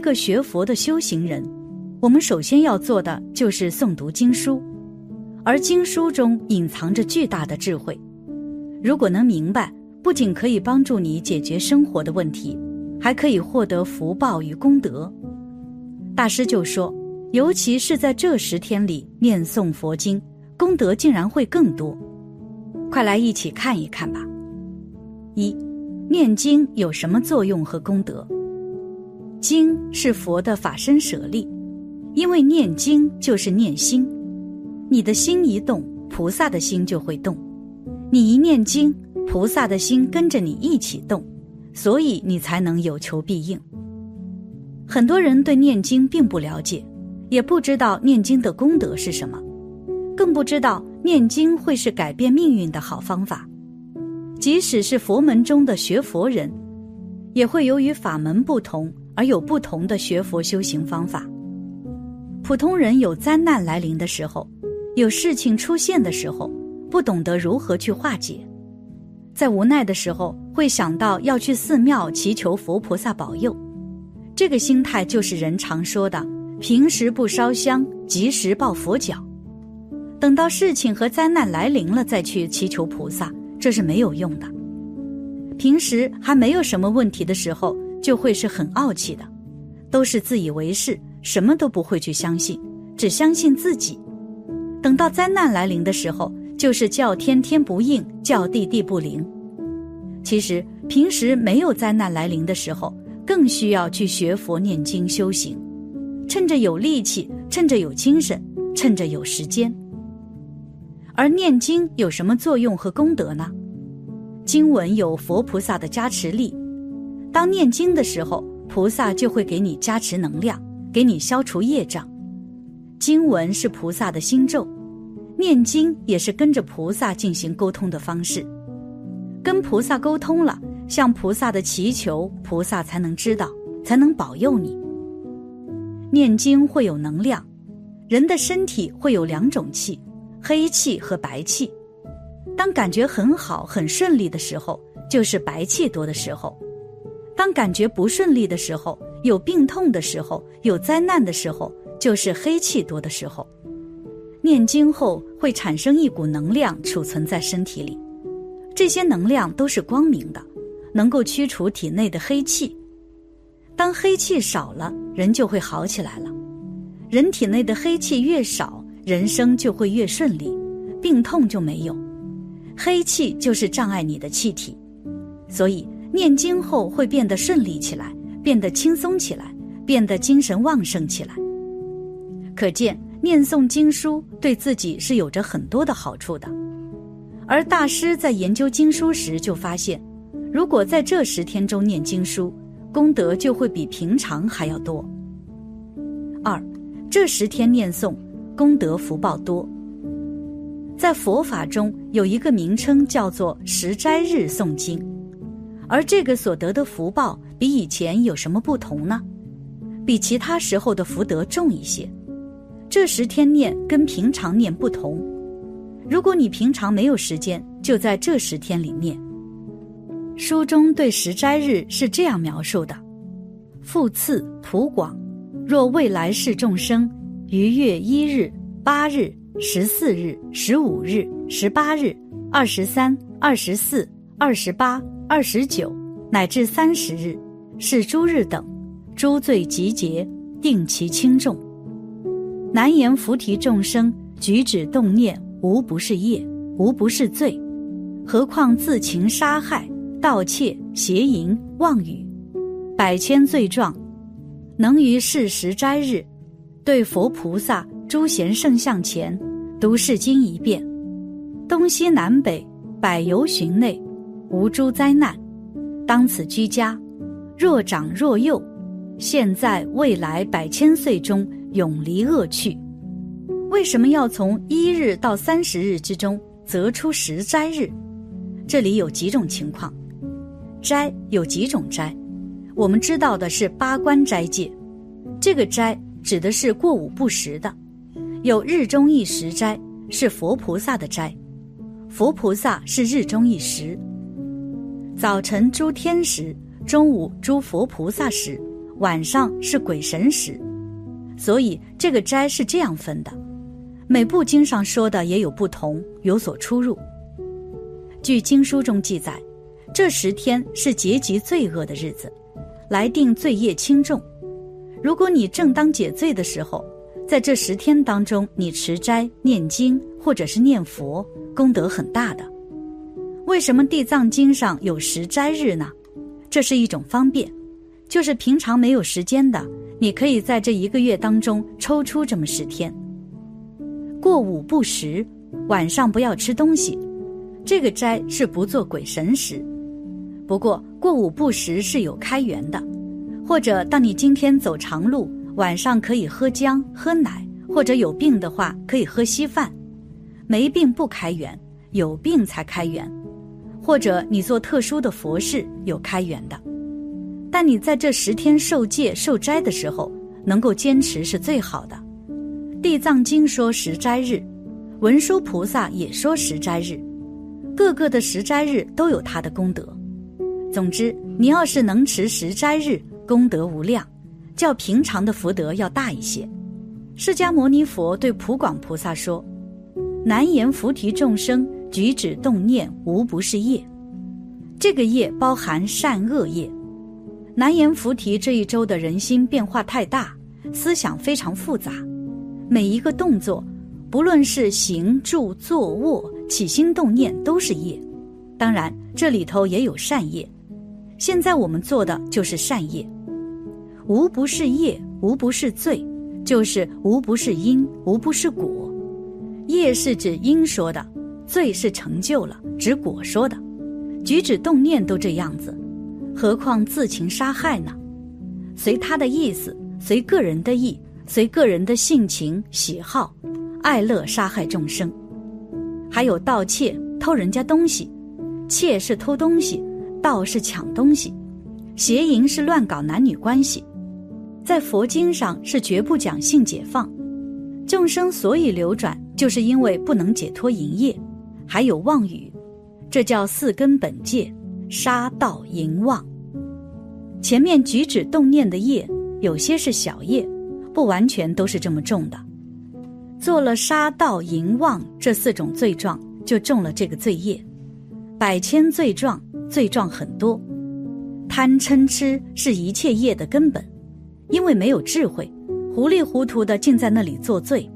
一个学佛的修行人，我们首先要做的就是诵读经书，而经书中隐藏着巨大的智慧。如果能明白，不仅可以帮助你解决生活的问题，还可以获得福报与功德。大师就说，尤其是在这十天里念诵佛经，功德竟然会更多。快来一起看一看吧。一，念经有什么作用和功德？经是佛的法身舍利，因为念经就是念心，你的心一动，菩萨的心就会动；你一念经，菩萨的心跟着你一起动，所以你才能有求必应。很多人对念经并不了解，也不知道念经的功德是什么，更不知道念经会是改变命运的好方法。即使是佛门中的学佛人，也会由于法门不同。而有不同的学佛修行方法。普通人有灾难来临的时候，有事情出现的时候，不懂得如何去化解，在无奈的时候会想到要去寺庙祈求佛菩萨保佑。这个心态就是人常说的“平时不烧香，及时抱佛脚”。等到事情和灾难来临了再去祈求菩萨，这是没有用的。平时还没有什么问题的时候。就会是很傲气的，都是自以为是，什么都不会去相信，只相信自己。等到灾难来临的时候，就是叫天天不应，叫地地不灵。其实平时没有灾难来临的时候，更需要去学佛念经修行，趁着有力气，趁着有精神，趁着有时间。而念经有什么作用和功德呢？经文有佛菩萨的加持力。当念经的时候，菩萨就会给你加持能量，给你消除业障。经文是菩萨的心咒，念经也是跟着菩萨进行沟通的方式。跟菩萨沟通了，向菩萨的祈求，菩萨才能知道，才能保佑你。念经会有能量，人的身体会有两种气，黑气和白气。当感觉很好、很顺利的时候，就是白气多的时候。当感觉不顺利的时候，有病痛的时候，有灾难的时候，就是黑气多的时候。念经后会产生一股能量储存在身体里，这些能量都是光明的，能够驱除体内的黑气。当黑气少了，人就会好起来了。人体内的黑气越少，人生就会越顺利，病痛就没有。黑气就是障碍你的气体，所以。念经后会变得顺利起来，变得轻松起来，变得精神旺盛起来。可见念诵经书对自己是有着很多的好处的。而大师在研究经书时就发现，如果在这十天中念经书，功德就会比平常还要多。二，这十天念诵，功德福报多。在佛法中有一个名称叫做十斋日诵经。而这个所得的福报比以前有什么不同呢？比其他时候的福德重一些。这十天念跟平常念不同。如果你平常没有时间，就在这十天里念。书中对十斋日是这样描述的：复次普广，若未来世众生于月一日、八日、十四日、十五日、十八日、二十三、二十四、二十八。二十九乃至三十日，是诸日等，诸罪集结，定其轻重。难言菩提众生举止动念，无不是业，无不是罪，何况自情杀害、盗窃、邪淫、妄语，百千罪状，能于是时斋日，对佛菩萨诸贤圣像前，读是经一遍，东西南北百由旬内。无诸灾难，当此居家，若长若幼，现在未来百千岁中永离恶趣。为什么要从一日到三十日之中择出十斋日？这里有几种情况，斋有几种斋，我们知道的是八关斋戒，这个斋指的是过午不食的，有日中一时斋是佛菩萨的斋，佛菩萨是日中一时。早晨诸天时，中午诸佛菩萨时，晚上是鬼神时，所以这个斋是这样分的。每部经上说的也有不同，有所出入。据经书中记载，这十天是结集罪恶的日子，来定罪业轻重。如果你正当解罪的时候，在这十天当中，你持斋、念经或者是念佛，功德很大的。为什么地藏经上有十斋日呢？这是一种方便，就是平常没有时间的，你可以在这一个月当中抽出这么十天。过午不食，晚上不要吃东西，这个斋是不做鬼神食。不过过午不食是有开源的。或者，当你今天走长路，晚上可以喝姜、喝奶，或者有病的话可以喝稀饭。没病不开源，有病才开源。或者你做特殊的佛事有开源的。但你在这十天受戒受斋的时候，能够坚持是最好的。地藏经说十斋日，文殊菩萨也说十斋日，各个的十斋日都有它的功德。总之，你要是能持十斋日。功德无量，较平常的福德要大一些。释迦牟尼佛对普广菩萨说：“难言菩提众生举止动念无不是业，这个业包含善恶业。难言菩提这一周的人心变化太大，思想非常复杂，每一个动作，不论是行住坐卧起心动念都是业。当然，这里头也有善业。现在我们做的就是善业。”无不是业，无不是罪，就是无不是因，无不是果。业是指因说的，罪是成就了，指果说的。举止动念都这样子，何况自情杀害呢？随他的意思，随个人的意，随个人的性情喜好，爱乐杀害众生。还有盗窃，偷人家东西，窃是偷东西，盗是抢东西，邪淫是乱搞男女关系。在佛经上是绝不讲性解放，众生所以流转，就是因为不能解脱淫业，还有妄语，这叫四根本戒，杀盗淫妄。前面举止动念的业，有些是小业，不完全都是这么重的。做了杀盗淫妄这四种罪状，就中了这个罪业。百千罪状，罪状很多，贪嗔痴是一切业的根本。因为没有智慧，糊里糊涂的竟在那里作罪，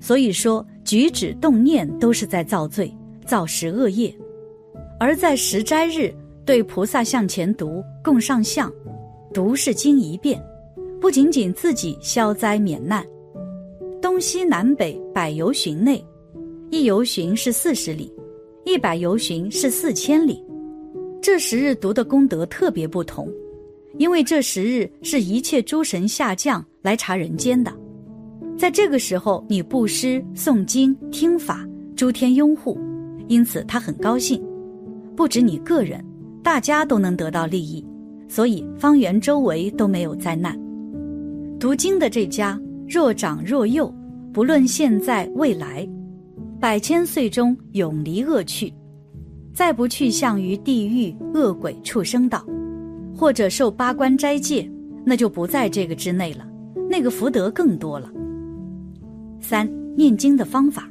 所以说举止动念都是在造罪，造十恶业。而在十斋日对菩萨向前读供上相，读是经一遍，不仅仅自己消灾免难，东西南北百游巡内，一游巡是四十里，一百游巡是四千里，这十日读的功德特别不同。因为这十日是一切诸神下降来查人间的，在这个时候你布施、诵经、听法，诸天拥护，因此他很高兴。不止你个人，大家都能得到利益，所以方圆周围都没有灾难。读经的这家，若长若幼，不论现在未来，百千岁中永离恶趣，再不去向于地狱、恶鬼、畜生道。或者受八关斋戒，那就不在这个之内了，那个福德更多了。三念经的方法，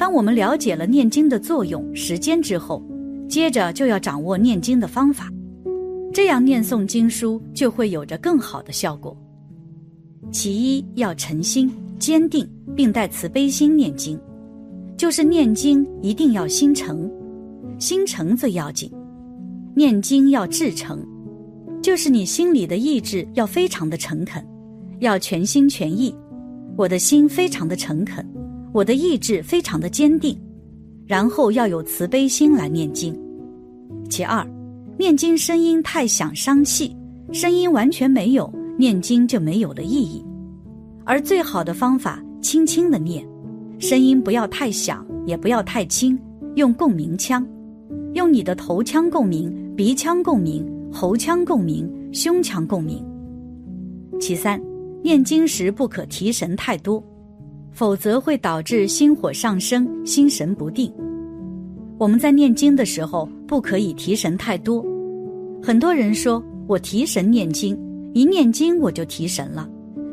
当我们了解了念经的作用、时间之后，接着就要掌握念经的方法，这样念诵经书就会有着更好的效果。其一要诚心、坚定，并带慈悲心念经，就是念经一定要心诚，心诚最要紧。念经要至诚，就是你心里的意志要非常的诚恳，要全心全意。我的心非常的诚恳，我的意志非常的坚定，然后要有慈悲心来念经。其二，念经声音太响伤气，声音完全没有，念经就没有了意义。而最好的方法，轻轻的念，声音不要太响，也不要太轻，用共鸣腔。用你的头腔共鸣、鼻腔共鸣、喉腔共鸣、胸腔共鸣。其三，念经时不可提神太多，否则会导致心火上升、心神不定。我们在念经的时候不可以提神太多。很多人说我提神念经，一念经我就提神了。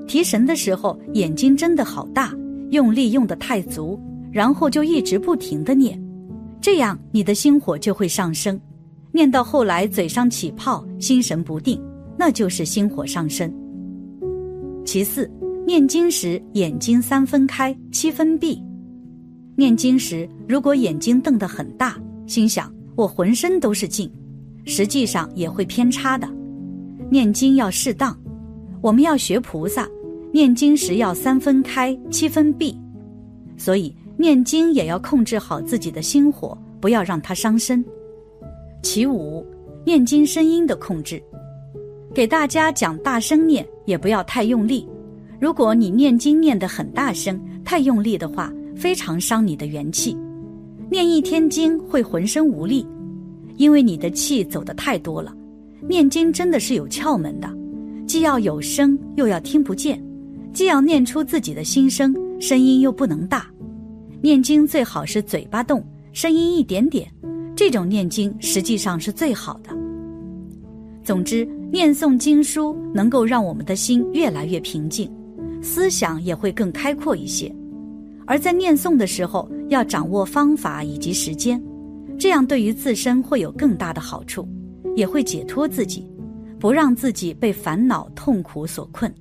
提神的时候，眼睛睁得好大，用力用得太足，然后就一直不停的念，这样你的心火就会上升。念到后来嘴上起泡，心神不定，那就是心火上升。其次，念经时眼睛三分开，七分闭。念经时，如果眼睛瞪得很大，心想我浑身都是劲，实际上也会偏差的。念经要适当，我们要学菩萨。念经时要三分开，七分闭，所以念经也要控制好自己的心火，不要让它伤身。其五，念经声音的控制，给大家讲大声念，也不要太用力。如果你念经念得很大声、太用力的话，非常伤你的元气。念一天经会浑身无力，因为你的气走得太多了。念经真的是有窍门的，既要有声，又要听不见。既要念出自己的心声，声音又不能大。念经最好是嘴巴动，声音一点点，这种念经实际上是最好的。总之，念诵经书能够让我们的心越来越平静，思想也会更开阔一些。而在念诵的时候，要掌握方法以及时间，这样对于自身会有更大的好处，也会解脱自己，不让自己被烦恼痛苦所困。